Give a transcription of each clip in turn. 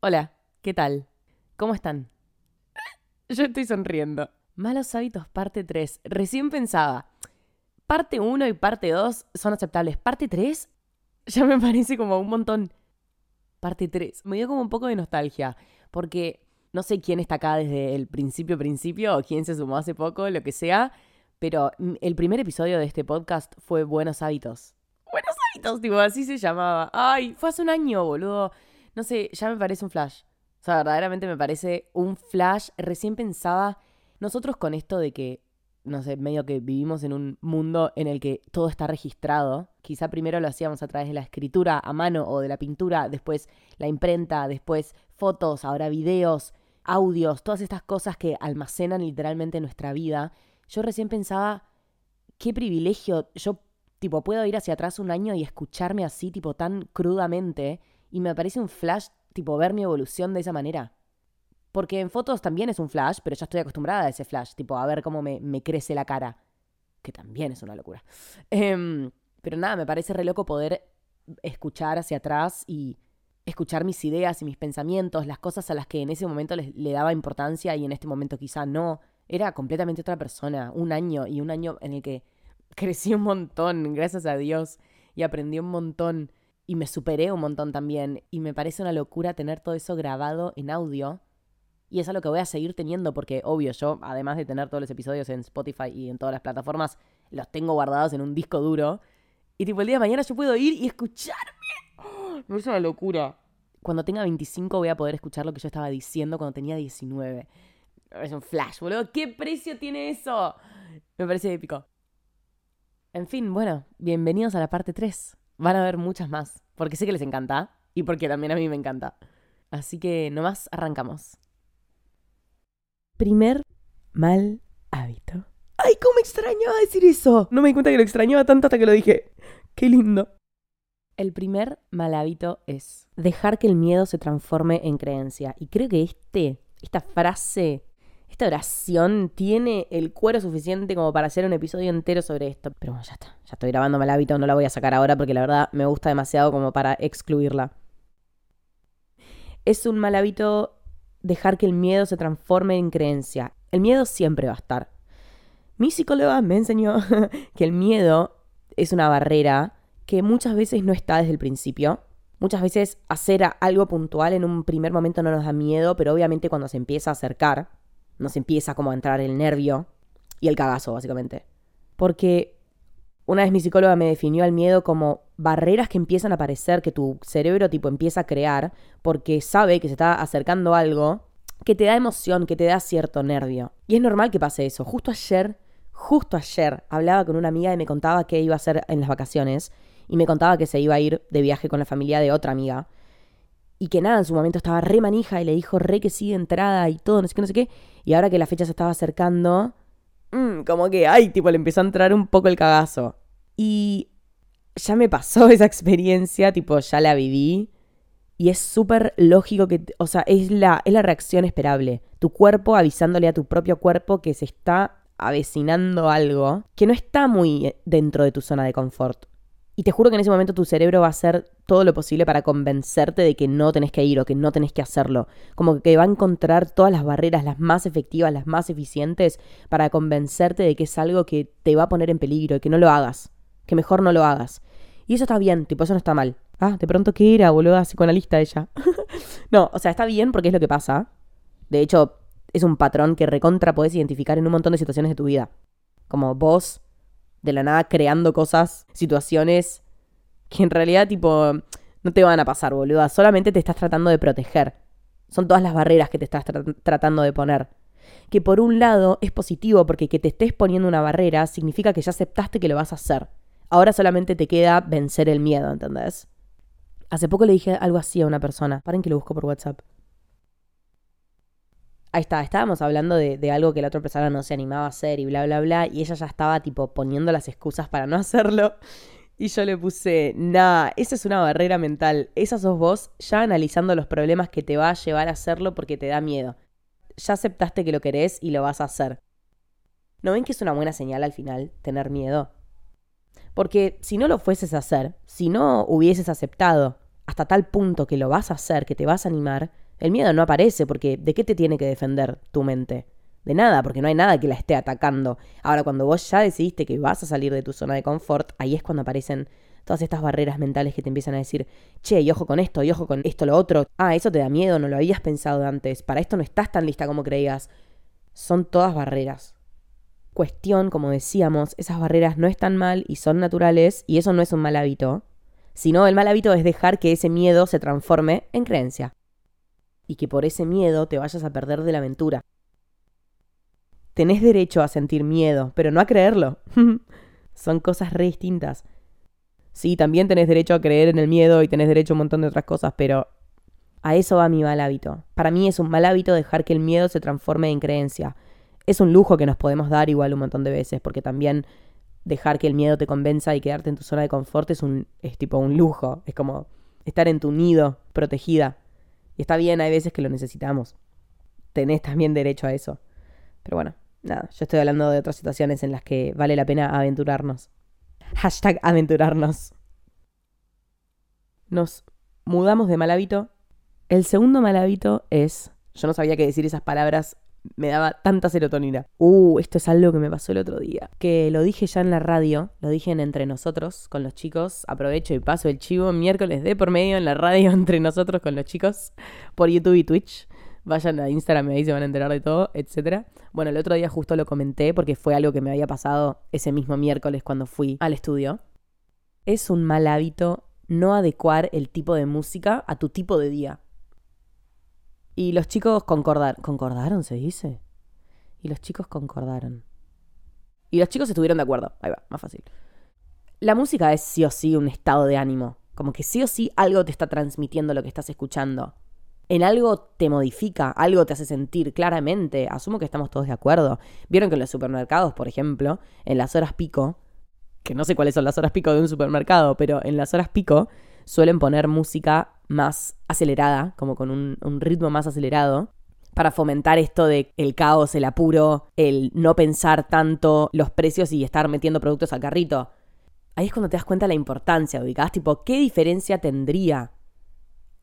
Hola, ¿qué tal? ¿Cómo están? Yo estoy sonriendo. Malos hábitos, parte 3. Recién pensaba. Parte 1 y parte 2 son aceptables. Parte 3 ya me parece como un montón. Parte 3. Me dio como un poco de nostalgia. Porque no sé quién está acá desde el principio, principio, o quién se sumó hace poco, lo que sea. Pero el primer episodio de este podcast fue Buenos Hábitos. Buenos Hábitos, tipo, así se llamaba. Ay, fue hace un año, boludo. No sé, ya me parece un flash. O sea, verdaderamente me parece un flash. Recién pensaba, nosotros con esto de que, no sé, medio que vivimos en un mundo en el que todo está registrado. Quizá primero lo hacíamos a través de la escritura a mano o de la pintura, después la imprenta, después fotos, ahora videos, audios, todas estas cosas que almacenan literalmente nuestra vida. Yo recién pensaba, qué privilegio, yo tipo puedo ir hacia atrás un año y escucharme así, tipo tan crudamente, y me parece un flash, tipo ver mi evolución de esa manera. Porque en fotos también es un flash, pero ya estoy acostumbrada a ese flash, tipo a ver cómo me, crece la cara, que también es una locura. Em, pero nada, me parece re loco poder escuchar hacia atrás y escuchar mis ideas y mis pensamientos, las cosas a las que en ese momento le daba importancia y en este momento quizá no era completamente otra persona, un año y un año en el que crecí un montón, gracias a Dios, y aprendí un montón y me superé un montón también y me parece una locura tener todo eso grabado en audio. Y es algo que voy a seguir teniendo porque, obvio, yo, además de tener todos los episodios en Spotify y en todas las plataformas, los tengo guardados en un disco duro. Y tipo, el día de mañana yo puedo ir y escucharme. Me parece una locura. Cuando tenga 25 voy a poder escuchar lo que yo estaba diciendo cuando tenía 19. Es un flash, boludo. ¿Qué precio tiene eso? Me parece épico. En fin, bueno, bienvenidos a la parte 3. Van a haber muchas más, porque sé que les encanta y porque también a mí me encanta. Así que nomás arrancamos. Primer mal hábito. ¡Ay, cómo extrañaba decir eso! No me di cuenta que lo extrañaba tanto hasta que lo dije. ¡Qué lindo! El primer mal hábito es dejar que el miedo se transforme en creencia. Y creo que este, esta frase esta oración tiene el cuero suficiente como para hacer un episodio entero sobre esto. Pero ya está. Ya estoy grabando mal hábito, no la voy a sacar ahora porque la verdad me gusta demasiado como para excluirla. Es un mal hábito dejar que el miedo se transforme en creencia. El miedo siempre va a estar. Mi psicóloga me enseñó que el miedo es una barrera que muchas veces no está desde el principio. Muchas veces hacer algo puntual en un primer momento no nos da miedo, pero obviamente cuando se empieza a acercar, nos empieza como a entrar el nervio y el cagazo, básicamente. Porque una vez mi psicóloga me definió al miedo como barreras que empiezan a aparecer, que tu cerebro tipo empieza a crear, porque sabe que se está acercando algo que te da emoción, que te da cierto nervio. Y es normal que pase eso. Justo ayer, justo ayer, hablaba con una amiga y me contaba qué iba a hacer en las vacaciones. Y me contaba que se iba a ir de viaje con la familia de otra amiga y que nada, en su momento estaba re manija y le dijo re que sí de entrada y todo, no sé qué, no sé qué. Y ahora que la fecha se estaba acercando, mmm, como que, ay, tipo, le empezó a entrar un poco el cagazo. Y ya me pasó esa experiencia, tipo, ya la viví. Y es súper lógico que, o sea, es la, es la reacción esperable. Tu cuerpo avisándole a tu propio cuerpo que se está avecinando algo que no está muy dentro de tu zona de confort. Y te juro que en ese momento tu cerebro va a hacer todo lo posible para convencerte de que no tenés que ir o que no tenés que hacerlo. Como que va a encontrar todas las barreras, las más efectivas, las más eficientes, para convencerte de que es algo que te va a poner en peligro y que no lo hagas. Que mejor no lo hagas. Y eso está bien, tipo, eso no está mal. Ah, de pronto, ¿qué era, boludo? Así con la lista ella. no, o sea, está bien porque es lo que pasa. De hecho, es un patrón que recontra podés identificar en un montón de situaciones de tu vida. Como vos de la nada creando cosas, situaciones que en realidad tipo no te van a pasar, boluda. Solamente te estás tratando de proteger. Son todas las barreras que te estás tratando de poner. Que por un lado es positivo porque que te estés poniendo una barrera significa que ya aceptaste que lo vas a hacer. Ahora solamente te queda vencer el miedo, ¿entendés? Hace poco le dije algo así a una persona. Paren que lo busco por WhatsApp. Ahí está, estábamos hablando de, algo que la otra persona no se animaba a hacer y bla, bla, bla, y ella ya estaba tipo poniendo las excusas para no hacerlo. Y yo le puse, nah, esa es una barrera mental. Esa sos vos ya analizando los problemas que te va a llevar a hacerlo porque te da miedo. Ya aceptaste que lo querés y lo vas a hacer. ¿No ven que es una buena señal al final tener miedo? Porque si no lo fueses a hacer, si no hubieses aceptado hasta tal punto que lo vas a hacer, que te vas a animar, El miedo no aparece porque ¿de qué te tiene que defender tu mente? De nada, porque no hay nada que la esté atacando. Ahora, cuando vos ya decidiste que vas a salir de tu zona de confort, ahí es cuando aparecen todas estas barreras mentales que te empiezan a decir, che, y ojo con esto, y ojo con esto, lo otro. Ah, eso te da miedo, no lo habías pensado antes. Para esto no estás tan lista como creías. Son todas barreras. Cuestión, como decíamos, esas barreras no están mal y son naturales, y eso no es un mal hábito. Sino el mal hábito es dejar que ese miedo se transforme en creencia. Y que por ese miedo te vayas a perder de la aventura. Tenés derecho a sentir miedo, pero no a creerlo. Son cosas re distintas. Sí, también tenés derecho a creer en el miedo y tenés derecho a un montón de otras cosas, pero a eso va mi mal hábito. Para mí es un mal hábito dejar que el miedo se transforme en creencia. Es un lujo que nos podemos dar igual un montón de veces, porque también dejar que el miedo te convenza y quedarte en tu zona de confort es un es tipo un lujo, es como estar en tu nido, protegida. Y está bien, hay veces que lo necesitamos. Tenés también derecho a eso. Pero bueno, nada, yo estoy hablando de otras situaciones en las que vale la pena aventurarnos. Hashtag aventurarnos. Nos mudamos de mal hábito. El segundo mal hábito es, yo no sabía qué decir esas palabras, me daba tanta serotonina. Uh, esto es algo que me pasó el otro día. Que lo dije ya en la radio, lo dije en Entre Nosotros con los chicos. Aprovecho y paso el chivo miércoles de por medio en la radio Entre Nosotros con los chicos por YouTube y Twitch. Vayan a Instagram y ahí se van a enterar de todo, etc. Bueno, el otro día justo lo comenté porque fue algo que me había pasado ese mismo miércoles cuando fui al estudio. Es un mal hábito no adecuar el tipo de música a tu tipo de día. Y los chicos concordaron. ¿Concordaron, se dice? Y los chicos concordaron. Y los chicos estuvieron de acuerdo. Ahí va, más fácil. La música es sí o sí un estado de ánimo. Como que sí o sí algo te está transmitiendo lo que estás escuchando en algo te modifica, algo te hace sentir claramente. Asumo que estamos todos de acuerdo. Vieron que en los supermercados, por ejemplo, en las horas pico, que no sé cuáles son las horas pico de un supermercado, pero en las horas pico suelen poner música más acelerada, como con un, ritmo más acelerado, para fomentar esto de el caos, el apuro, el no pensar tanto los precios y estar metiendo productos al carrito. Ahí es cuando te das cuenta de la importancia, ubicás, tipo, ¿qué diferencia tendría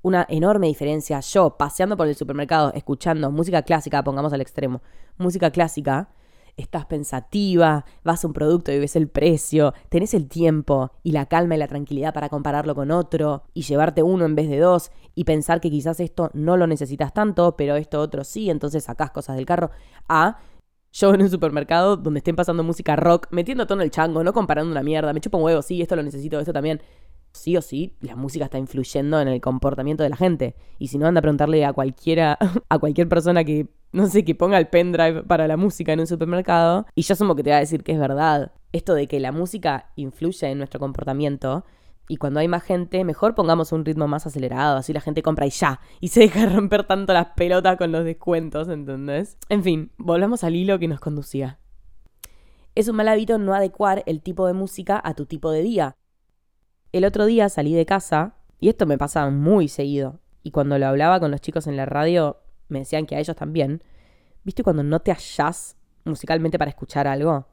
una enorme diferencia. Yo, paseando por el supermercado, escuchando música clásica, pongamos al extremo, música clásica, estás pensativa, vas a un producto y ves el precio, tenés el tiempo y la calma y la tranquilidad para compararlo con otro y llevarte uno en vez de dos y pensar que quizás esto no lo necesitas tanto, pero esto otro sí, entonces sacás cosas del carro. A yo en un supermercado donde estén pasando música rock, metiendo tono el chango, no comparando una mierda, me chupa un huevo, sí, esto lo necesito, esto también sí o sí la música está influyendo en el comportamiento de la gente. Y si no, anda a preguntarle a cualquiera, a cualquier persona que, no sé, que ponga el pendrive para la música en un supermercado, y yo asumo que te va a decir que es verdad. Esto de que la música influye en nuestro comportamiento, y cuando hay más gente, mejor pongamos un ritmo más acelerado, así la gente compra y ya, y se deja romper tanto las pelotas con los descuentos, ¿entendés? En fin, volvamos al hilo que nos conducía. Es un mal hábito no adecuar el tipo de música a tu tipo de día. El otro día salí de casa, y esto me pasa muy seguido, y cuando lo hablaba con los chicos en la radio, me decían que a ellos también. ¿Viste cuando no te hallás musicalmente para escuchar algo?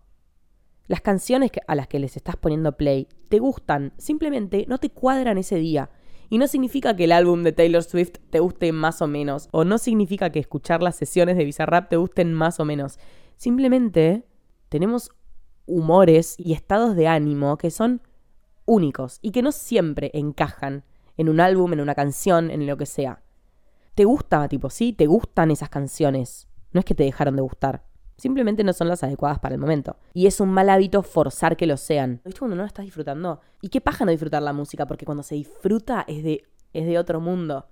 Las canciones a las que les estás poniendo play te gustan, simplemente no te cuadran ese día. Y no significa que el álbum de Taylor Swift te guste más o menos, o no significa que escuchar las sesiones de Bizarrap te gusten más o menos. Simplemente tenemos humores y estados de ánimo que son únicos y que no siempre encajan en un álbum, en una canción, en lo que sea. ¿Te gusta, tipo, sí? ¿Te gustan esas canciones? No es que te dejaron de gustar. Simplemente no son las adecuadas para el momento. Y es un mal hábito forzar que lo sean. ¿Viste cuando no lo estás disfrutando? ¿Y qué paja no disfrutar la música? Porque cuando se disfruta es de, es de otro mundo.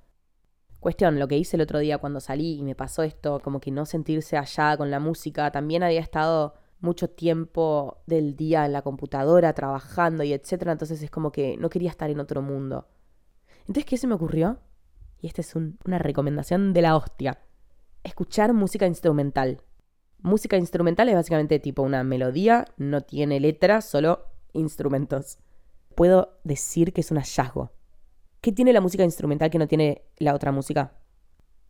Cuestión, lo que hice el otro día cuando salí y me pasó esto, como que no sentirse allá con la música, también había estado mucho tiempo del día en la computadora trabajando y etcétera, entonces es como que no quería estar en otro mundo. Entonces, ¿qué se me ocurrió? Y esta es una recomendación de la hostia. Escuchar música instrumental. Música instrumental es básicamente tipo una melodía, no tiene letra, solo instrumentos. Puedo decir que es un hallazgo. ¿Qué tiene la música instrumental que no tiene la otra música?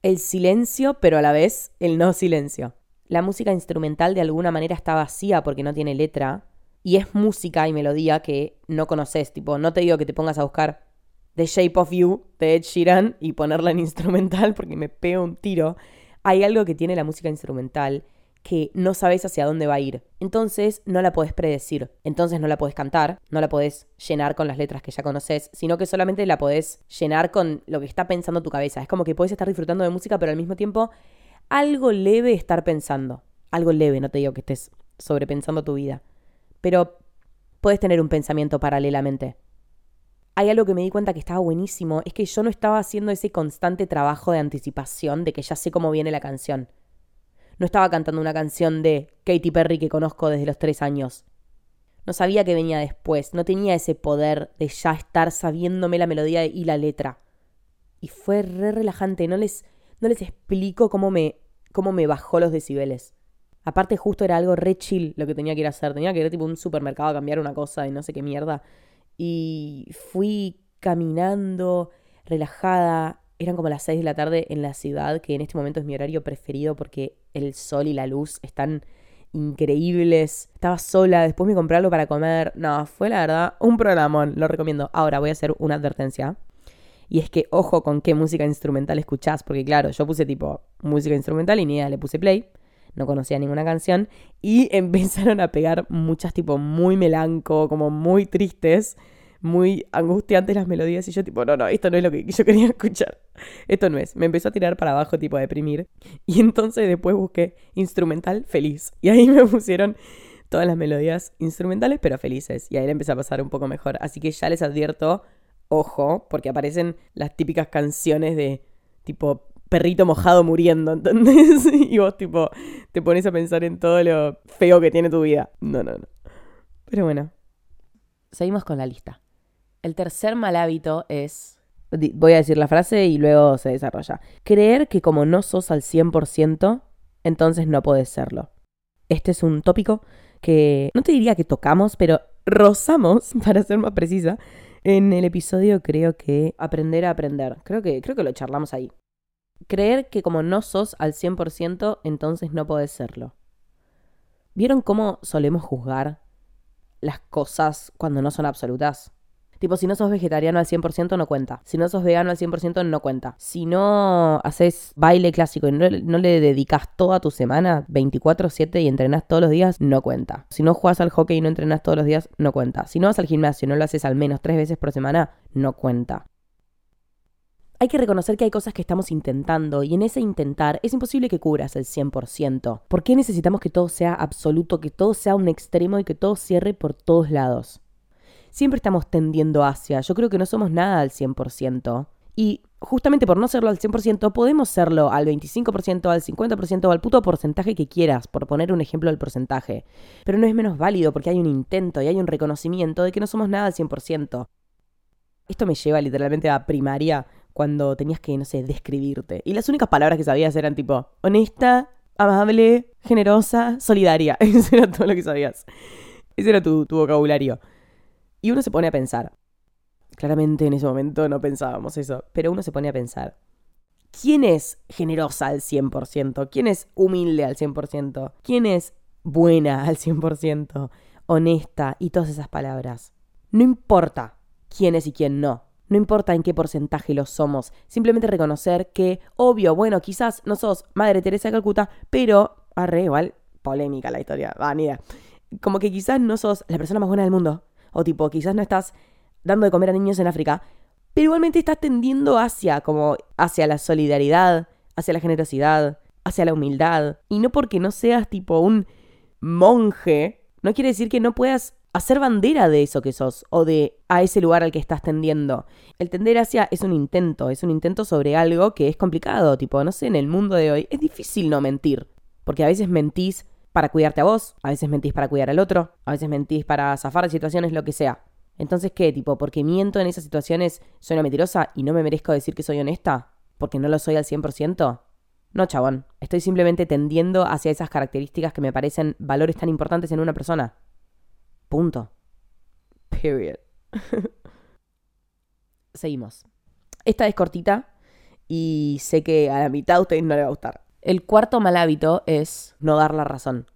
El silencio, pero a la vez el no silencio la música instrumental de alguna manera está vacía porque no tiene letra y es música y melodía que no conoces, tipo, no te digo que te pongas a buscar The Shape of You de Ed Sheeran y ponerla en instrumental porque me pego un tiro. Hay algo que tiene la música instrumental que no sabes hacia dónde va a ir. Entonces no la podés predecir. Entonces no la podés cantar, no la podés llenar con las letras que ya conoces, sino que solamente la podés llenar con lo que está pensando tu cabeza. Es como que podés estar disfrutando de música, pero al mismo tiempo algo leve estar pensando. Algo leve, no te digo que estés sobrepensando tu vida. Pero puedes tener un pensamiento paralelamente. Hay algo que me di cuenta que estaba buenísimo, es que yo no estaba haciendo ese constante trabajo de anticipación de que ya sé cómo viene la canción no estaba cantando una canción de Katy Perry que conozco desde los tres años. No sabía que venía después, no tenía ese poder de ya estar sabiéndome la melodía y la letra. Y fue re relajante, no les, no les explico cómo me, cómo me bajó los decibeles. Aparte justo era algo re chill lo que tenía que ir a hacer. Tenía que ir tipo a un supermercado a cambiar una cosa y no sé qué mierda. Y fui caminando, relajada, eran como las 6 de la tarde en la ciudad, que en este momento es mi horario preferido porque el sol y la luz están increíbles. Estaba sola, después me compré algo para comer. No, fue la verdad un programón, lo recomiendo. Ahora voy a hacer una advertencia. Y es que ojo con qué música instrumental escuchás, porque claro, yo puse tipo música instrumental y ni idea, le puse play, no conocía ninguna canción y empezaron a pegar muchas tipo muy melanco, como muy tristes muy angustiantes las melodías y yo tipo, no, no, esto no es lo que yo quería escuchar. Esto no es. Me empezó a tirar para abajo, tipo a deprimir. Y entonces después busqué instrumental feliz. Y ahí me pusieron todas las melodías instrumentales pero felices. Y ahí le empecé a pasar un poco mejor. Así que ya les advierto, ojo, porque aparecen las típicas canciones de tipo perrito mojado muriendo, ¿entendés? y vos tipo te pones a pensar en todo lo feo que tiene tu vida. No, no, no. Pero bueno, seguimos con la lista. El tercer mal hábito es... Voy a decir la frase y luego se desarrolla. Creer que como no sos al 100%, entonces no podés serlo. Este es un tópico que no te diría que tocamos, pero rozamos, para ser más precisa, en el episodio creo que aprender a aprender. Creo que, creo que lo charlamos ahí. Creer que como no sos al 100%, entonces no podés serlo. ¿Vieron cómo solemos juzgar las cosas cuando no son absolutas? Tipo, si no sos vegetariano al 100% no cuenta. Si no sos vegano al 100% no cuenta. Si no haces baile clásico y no, le dedicas toda tu semana 24/7 y entrenas todos los días, no cuenta. Si no juegas al hockey y no entrenas todos los días, no cuenta. Si no vas al gimnasio y no lo haces al menos tres veces por semana, no cuenta. Hay que reconocer que hay cosas que estamos intentando y en ese intentar es imposible que cubras el 100%. ¿Por qué necesitamos que todo sea absoluto, que todo sea un extremo y que todo cierre por todos lados? siempre estamos tendiendo hacia. Yo creo que no somos nada al 100%. Y justamente por no serlo al 100%, podemos serlo al 25%, al 50% o al puto porcentaje que quieras, por poner un ejemplo del porcentaje. Pero no es menos válido porque hay un intento y hay un reconocimiento de que no somos nada al 100%. Esto me lleva literalmente a primaria cuando tenías que, no sé, describirte. Y las únicas palabras que sabías eran tipo honesta, amable, generosa, solidaria. Eso era todo lo que sabías. Ese era tu, tu vocabulario. Y uno se pone a pensar. Claramente en ese momento no pensábamos eso, pero uno se pone a pensar. ¿Quién es generosa al 100%? ¿Quién es humilde al 100%? ¿Quién es buena al 100%? Honesta y todas esas palabras. No importa quién es y quién no. No importa en qué porcentaje lo somos. Simplemente reconocer que, obvio, bueno, quizás no sos Madre Teresa de Calcuta, pero, arre, igual, polémica la historia, va, ni idea. Como que quizás no sos la persona más buena del mundo, o tipo, quizás no estás dando de comer a niños en África, pero igualmente estás tendiendo hacia, como, hacia la solidaridad, hacia la generosidad, hacia la humildad. Y no porque no seas tipo un monje, no quiere decir que no puedas hacer bandera de eso que sos o de a ese lugar al que estás tendiendo. El tender hacia es un intento, es un intento sobre algo que es complicado, tipo, no sé, en el mundo de hoy es difícil no mentir, porque a veces mentís para cuidarte a vos, a veces mentís para cuidar al otro, a veces mentís para zafar de situaciones, lo que sea. Entonces, ¿qué? Tipo, porque miento en esas situaciones, soy una mentirosa y no me merezco decir que soy honesta, porque no lo soy al 100%. No, chabón, estoy simplemente tendiendo hacia esas características que me parecen valores tan importantes en una persona. Punto. Period. Seguimos. Esta es cortita y sé que a la mitad a ustedes no le va a gustar. El cuarto mal hábito es no dar la razón.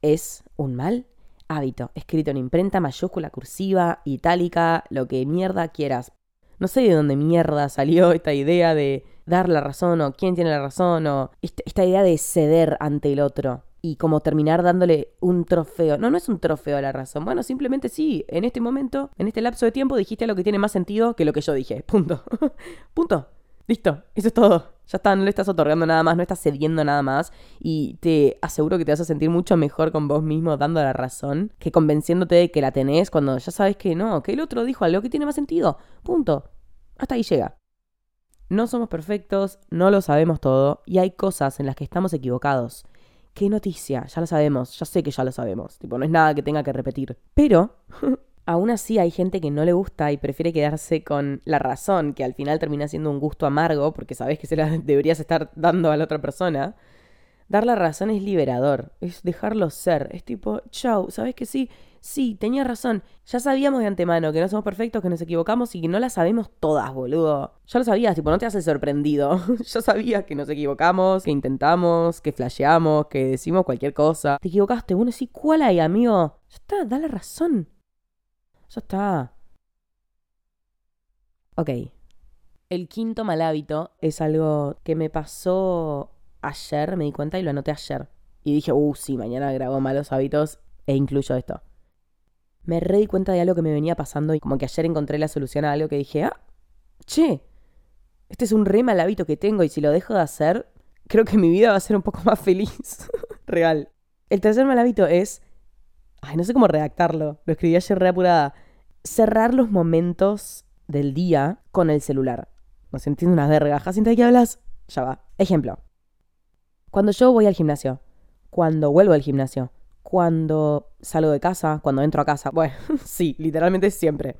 Es un mal hábito, escrito en imprenta mayúscula, cursiva, itálica, lo que mierda quieras. No sé de dónde mierda salió esta idea de dar la razón o quién tiene la razón o esta, idea de ceder ante el otro y como terminar dándole un trofeo. No, no es un trofeo a la razón. Bueno, simplemente sí, en este momento, en este lapso de tiempo, dijiste algo que tiene más sentido que lo que yo dije. Punto. Punto. Listo. Eso es todo. Ya está, no le estás otorgando nada más, no estás cediendo nada más. Y te aseguro que te vas a sentir mucho mejor con vos mismo dando la razón que convenciéndote de que la tenés cuando ya sabes que no, que el otro dijo algo que tiene más sentido. Punto. Hasta ahí llega. No somos perfectos, no lo sabemos todo y hay cosas en las que estamos equivocados. ¿Qué noticia? Ya lo sabemos, ya sé que ya lo sabemos. Tipo, no es nada que tenga que repetir. Pero aún así hay gente que no le gusta y prefiere quedarse con la razón, que al final termina siendo un gusto amargo porque sabes que se la deberías estar dando a la otra persona. Dar la razón es liberador, es dejarlo ser, es tipo, chau, ¿sabes que sí? Sí, tenía razón. Ya sabíamos de antemano que no somos perfectos, que nos equivocamos y que no las sabemos todas, boludo. Ya lo sabías, tipo, no te haces sorprendido. ya sabías que nos equivocamos, que intentamos, que flasheamos, que decimos cualquier cosa. Te equivocaste, bueno, sí, ¿cuál hay, amigo? Ya está, da la razón. Ya está. Ok. El quinto mal hábito es algo que me pasó ayer, me di cuenta y lo anoté ayer. Y dije, uh, sí, mañana grabo malos hábitos e incluyo esto me re di cuenta de algo que me venía pasando y como que ayer encontré la solución a algo que dije, ah, che, este es un re mal hábito que tengo y si lo dejo de hacer, creo que mi vida va a ser un poco más feliz. Real. El tercer mal hábito es, ay, no sé cómo redactarlo, lo escribí ayer re apurada, cerrar los momentos del día con el celular. No se entiende una verga, Jacinta, ¿de qué hablas? Ya va. Ejemplo. Cuando yo voy al gimnasio, cuando vuelvo al gimnasio, cuando salgo de casa, cuando entro a casa. Bueno, sí, literalmente siempre.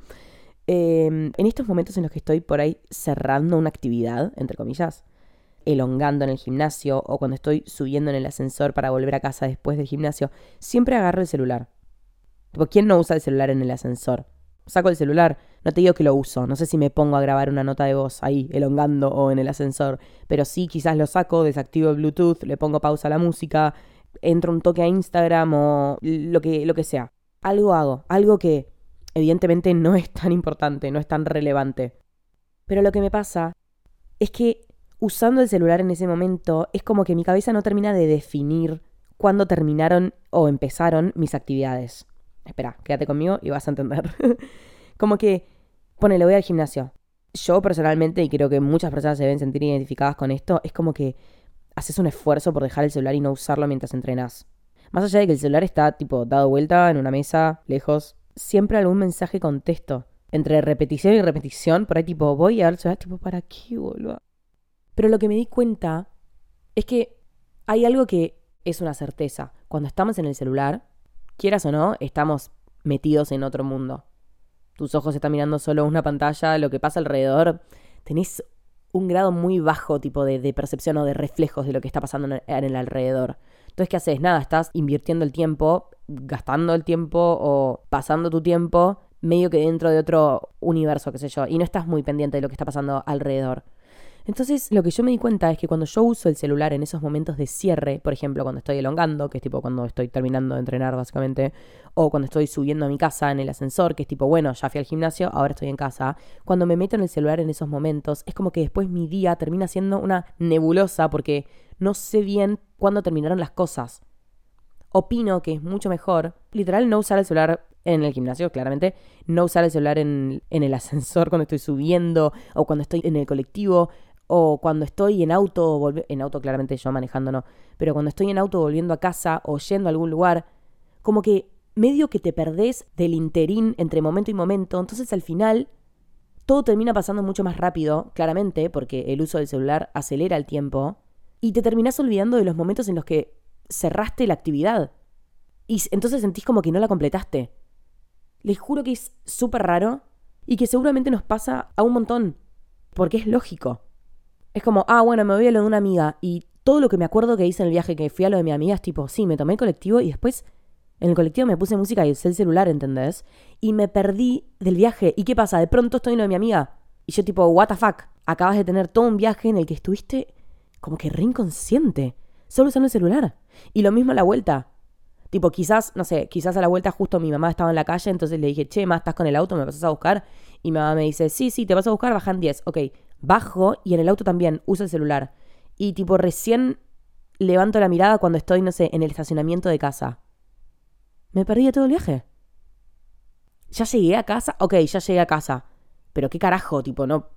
Em, en estos momentos en los que estoy por ahí cerrando una actividad, entre comillas, elongando en el gimnasio o cuando estoy subiendo en el ascensor para volver a casa después del gimnasio, siempre agarro el celular. ¿quién no usa el celular en el ascensor? Saco el celular, no te digo que lo uso, no sé si me pongo a grabar una nota de voz ahí, elongando o en el ascensor, pero sí quizás lo saco, desactivo el Bluetooth, le pongo pausa a la música, entro un toque a Instagram o lo que, lo que sea. Algo hago, algo que evidentemente no es tan importante, no es tan relevante. Pero lo que me pasa es que usando el celular en ese momento es como que mi cabeza no termina de definir cuándo terminaron o empezaron mis actividades. Espera, quédate conmigo y vas a entender. como que, ponele, voy al gimnasio. Yo personalmente, y creo que muchas personas se deben sentir identificadas con esto, es como que haces un esfuerzo por dejar el celular y no usarlo mientras entrenas. Más allá de que el celular está tipo dado vuelta en una mesa, lejos, siempre algún mensaje contesto. Entre repetición y repetición, por ahí tipo, voy a celular, tipo, ¿para qué, boludo? Pero lo que me di cuenta es que hay algo que es una certeza. Cuando estamos en el celular, quieras o no, estamos metidos en otro mundo. Tus ojos están mirando solo una pantalla, lo que pasa alrededor, tenés un grado muy bajo tipo de, percepción o de reflejos de lo que está pasando en el, alrededor. Entonces, ¿qué haces? Nada, estás invirtiendo el tiempo, gastando el tiempo o pasando tu tiempo medio que dentro de otro universo, qué sé yo, y no estás muy pendiente de lo que está pasando alrededor. Entonces, lo que yo me di cuenta es que cuando yo uso el celular en esos momentos de cierre, por ejemplo, cuando estoy elongando, que es tipo cuando estoy terminando de entrenar básicamente, o cuando estoy subiendo a mi casa en el ascensor, que es tipo, bueno, ya fui al gimnasio, ahora estoy en casa, cuando me meto en el celular en esos momentos, es como que después mi día termina siendo una nebulosa porque no sé bien cuándo terminaron las cosas. Opino que es mucho mejor, literal, no usar el celular en el gimnasio, claramente, no usar el celular en, en el ascensor cuando estoy subiendo o cuando estoy en el colectivo, o cuando estoy en auto, en auto claramente yo manejando no, pero cuando estoy en auto volviendo a casa o yendo a algún lugar, como que medio que te perdés del interín entre momento y momento, entonces al final todo termina pasando mucho más rápido, claramente, porque el uso del celular acelera el tiempo, y te terminás olvidando de los momentos en los que cerraste la actividad. Y entonces sentís como que no la completaste. Les juro que es súper raro y que seguramente nos pasa a un montón, porque es lógico. Es como, ah, bueno, me voy a lo de una amiga. Y todo lo que me acuerdo que hice en el viaje que fui a lo de mi amiga es tipo, sí, me tomé el colectivo y después en el colectivo me puse música y usé el celular, ¿entendés? Y me perdí del viaje. ¿Y qué pasa? De pronto estoy en lo de mi amiga. Y yo tipo, what the fuck? Acabas de tener todo un viaje en el que estuviste como que re inconsciente. Solo usando el celular. Y lo mismo a la vuelta. Tipo, quizás, no sé, quizás a la vuelta justo mi mamá estaba en la calle, entonces le dije, che, ma, ¿estás con el auto? ¿Me pasas a buscar? Y mi mamá me dice, sí, sí, te vas a buscar, bajan 10. Ok, bajo y en el auto también uso el celular. Y tipo, recién levanto la mirada cuando estoy, no sé, en el estacionamiento de casa. Me perdí todo el viaje. ¿Ya llegué a casa? Ok, ya llegué a casa. Pero qué carajo, tipo, no.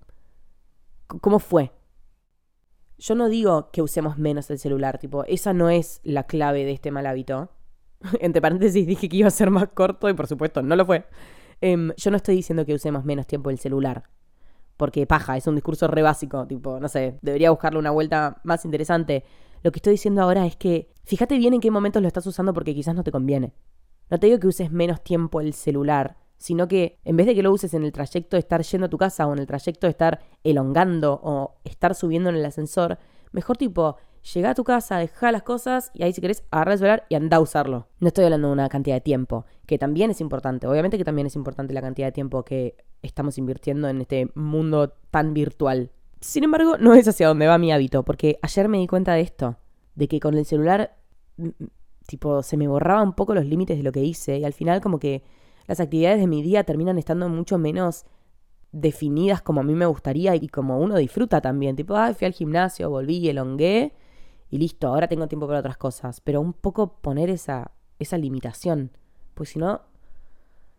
¿Cómo fue? Yo no digo que usemos menos el celular, tipo, esa no es la clave de este mal hábito. Entre paréntesis dije que iba a ser más corto y por supuesto no lo fue. Em, yo no estoy diciendo que usemos menos tiempo el celular. Porque paja, es un discurso re básico, tipo, no sé, debería buscarle una vuelta más interesante. Lo que estoy diciendo ahora es que fíjate bien en qué momentos lo estás usando porque quizás no te conviene. No te digo que uses menos tiempo el celular, sino que en vez de que lo uses en el trayecto de estar yendo a tu casa o en el trayecto de estar elongando o estar subiendo en el ascensor, mejor tipo, llega a tu casa, deja las cosas y ahí si querés agarrar el celular y anda a usarlo. No estoy hablando de una cantidad de tiempo, que también es importante, obviamente que también es importante la cantidad de tiempo que estamos invirtiendo en este mundo tan virtual. Sin embargo, no es hacia donde va mi hábito, porque ayer me di cuenta de esto, de que con el celular, tipo, se me borraban un poco los límites de lo que hice y al final como que las actividades de mi día terminan estando mucho menos definidas como a mí me gustaría y como uno disfruta también. Tipo, ay, fui al gimnasio, volví, elongué y listo, ahora tengo tiempo para otras cosas. Pero un poco poner esa, esa limitación. Pues si no,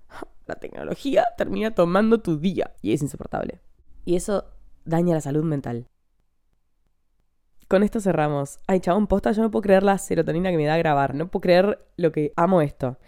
la tecnología termina tomando tu día y es insoportable. Y eso daña la salud mental. Con esto cerramos. Ay, chabón, posta, yo no puedo creer la serotonina que me da a grabar. No puedo creer lo que amo esto.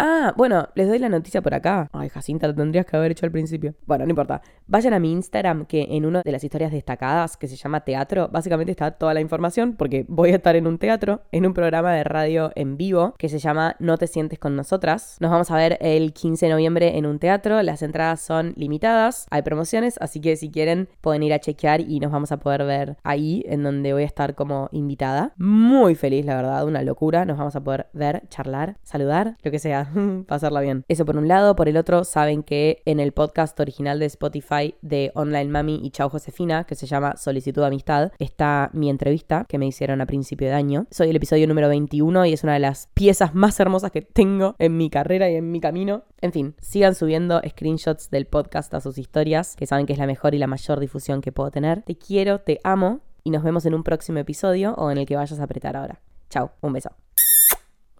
Ah, bueno, les doy la noticia por acá. Ay, Jacinta, lo tendrías que haber hecho al principio. Bueno, no importa. Vayan a mi Instagram, que en una de las historias destacadas, que se llama Teatro, básicamente está toda la información, porque voy a estar en un teatro, en un programa de radio en vivo, que se llama No te sientes con nosotras. Nos vamos a ver el 15 de noviembre en un teatro. Las entradas son limitadas, hay promociones, así que si quieren pueden ir a chequear y nos vamos a poder ver ahí, en donde voy a estar como invitada. Muy feliz, la verdad, una locura. Nos vamos a poder ver, charlar, saludar, lo que sea. pasarla bien. Eso por un lado. Por el otro, saben que en el podcast original de Spotify de Online Mami y Chao Josefina, que se llama Solicitud de Amistad, está mi entrevista que me hicieron a principio de año. Soy el episodio número 21 y es una de las piezas más hermosas que tengo en mi carrera y en mi camino. En fin, sigan subiendo screenshots del podcast a sus historias, que saben que es la mejor y la mayor difusión que puedo tener. Te quiero, te amo y nos vemos en un próximo episodio o en el que vayas a apretar ahora. Chao, un beso.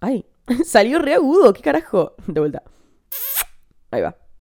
Ay, Salió re agudo, ¿qué carajo? De vuelta. Ahí va.